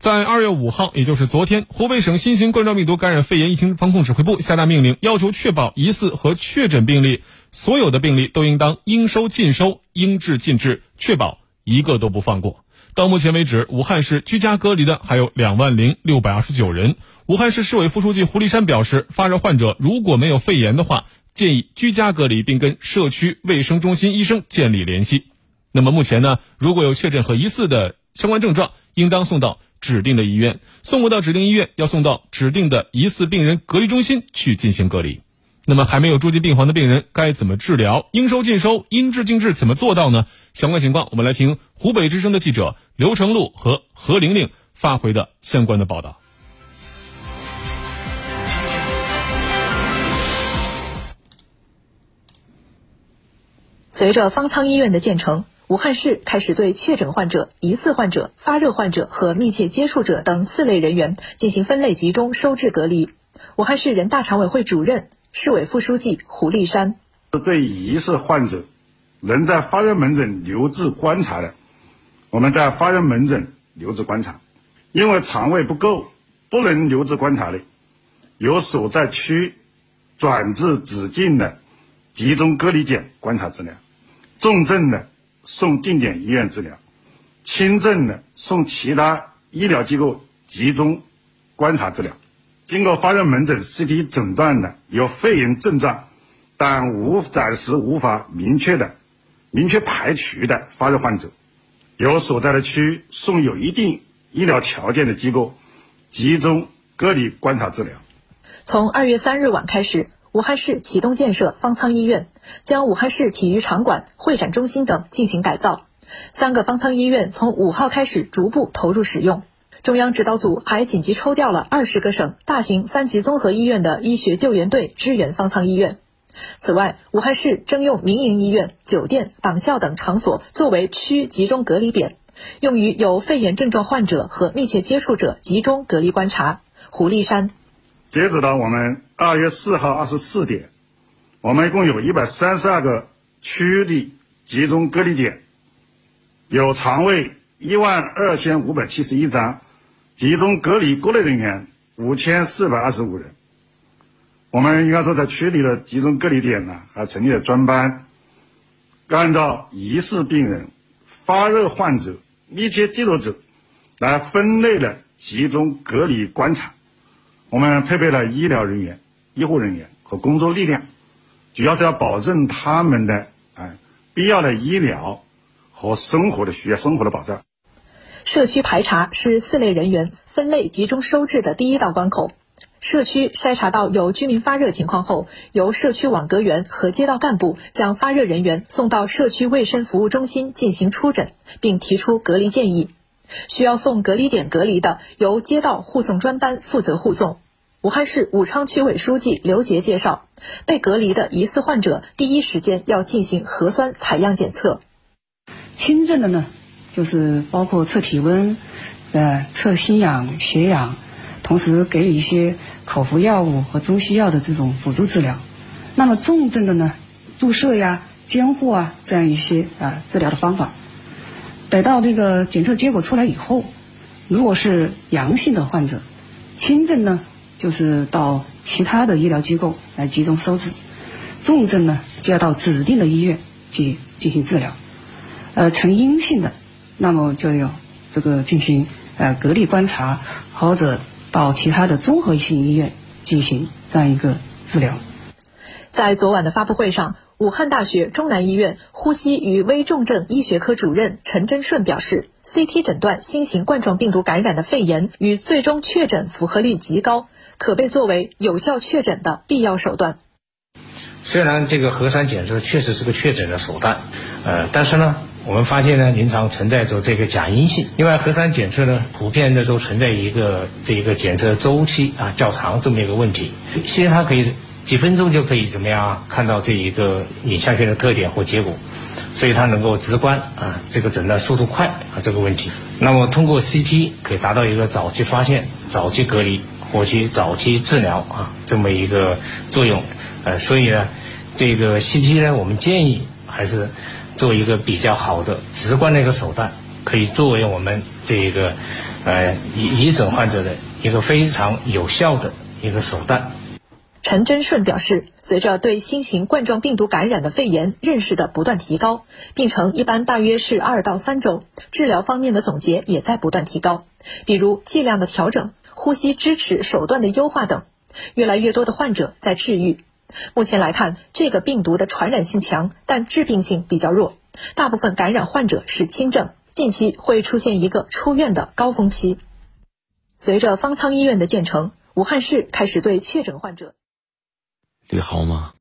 在二月五号，也就是昨天，湖北省新型冠状病毒感染肺炎疫情防控指挥部下达命令，要求确保疑似和确诊病例，所有的病例都应当应收尽收、应治尽治，确保一个都不放过。到目前为止，武汉市居家隔离的还有两万零六百二十九人。武汉市市委副书记胡立山表示，发热患者如果没有肺炎的话，建议居家隔离，并跟社区卫生中心医生建立联系。那么目前呢，如果有确诊和疑似的相关症状，应当送到。指定的医院送不到指定医院，要送到指定的疑似病人隔离中心去进行隔离。那么还没有住进病房的病人该怎么治疗？应收尽收，应治尽治，怎么做到呢？相关情况，我们来听湖北之声的记者刘成禄和何玲玲发回的相关的报道。随着方舱医院的建成。武汉市开始对确诊患者、疑似患者、发热患者和密切接触者等四类人员进行分类集中收治隔离。武汉市人大常委会主任、市委副书记胡立山：对疑似患者能在发热门诊留置观察的，我们在发热门诊留置观察；因为床位不够不能留置观察的，由所在区转至指定的集中隔离点观察治疗。重症的。送定点医院治疗，轻症的送其他医疗机构集中观察治疗。经过发热门诊 CT 诊断的有肺炎症状，但无暂时无法明确的、明确排除的发热患者，由所在的区送有一定医疗条件的机构集中隔离观察治疗。从二月三日晚开始。武汉市启动建设方舱医院，将武汉市体育场馆、会展中心等进行改造。三个方舱医院从五号开始逐步投入使用。中央指导组还紧急抽调了二十个省大型三级综合医院的医学救援队支援方舱医院。此外，武汉市征用民营医院、酒店、党校等场所作为区集中隔离点，用于有肺炎症状患者和密切接触者集中隔离观察。胡立山。截止到我们二月四号二十四点，我们一共有一百三十二个区域的集中隔离点，有床位一万二千五百七十一张，集中隔离国内人员五千四百二十五人。我们应该说，在区里的集中隔离点呢，还成立了专班，按照疑似病人、发热患者、密切接触者来分类的集中隔离观察。我们配备了医疗人员、医护人员和工作力量，主要是要保证他们的哎必要的医疗和生活的需要、生活的保障。社区排查是四类人员分类集中收治的第一道关口。社区筛查到有居民发热情况后，由社区网格员和街道干部将发热人员送到社区卫生服务中心进行出诊，并提出隔离建议。需要送隔离点隔离的，由街道护送专班负责护送。武汉市武昌区委书记刘杰介绍，被隔离的疑似患者第一时间要进行核酸采样检测。轻症的呢，就是包括测体温、呃测心氧、血氧，同时给予一些口服药物和中西药的这种辅助治疗。那么重症的呢，注射呀、监护啊这样一些啊治疗的方法。等到这个检测结果出来以后，如果是阳性的患者，轻症呢。就是到其他的医疗机构来集中收治，重症呢就要到指定的医院去进行治疗，呃，呈阴性的，那么就要这个进行呃隔离观察，或者到其他的综合性医院进行这样一个治疗。在昨晚的发布会上，武汉大学中南医院呼吸与危重症医学科主任陈真顺表示，CT 诊断新型冠状病毒感染的肺炎与最终确诊符合率极高。可被作为有效确诊的必要手段。虽然这个核酸检测确实是个确诊的手段，呃，但是呢，我们发现呢，临床存在着这个假阴性。另外，核酸检测呢，普遍的都存在一个这一个检测周期啊较长这么一个问题。其实它可以几分钟就可以怎么样看到这一个影像学的特点或结果，所以它能够直观啊，这个诊断速度快啊这个问题。那么通过 CT 可以达到一个早期发现、早期隔离。或期早期治疗啊，这么一个作用，呃，所以呢，这个 CT 呢，我们建议还是做一个比较好的直观的一个手段，可以作为我们这一个呃移移诊患者的一个非常有效的一个手段。陈真顺表示，随着对新型冠状病毒感染的肺炎认识的不断提高，病程一般大约是二到三周，治疗方面的总结也在不断提高，比如剂量的调整、呼吸支持手段的优化等，越来越多的患者在治愈。目前来看，这个病毒的传染性强，但致病性比较弱，大部分感染患者是轻症，近期会出现一个出院的高峰期。随着方舱医院的建成，武汉市开始对确诊患者。你好吗？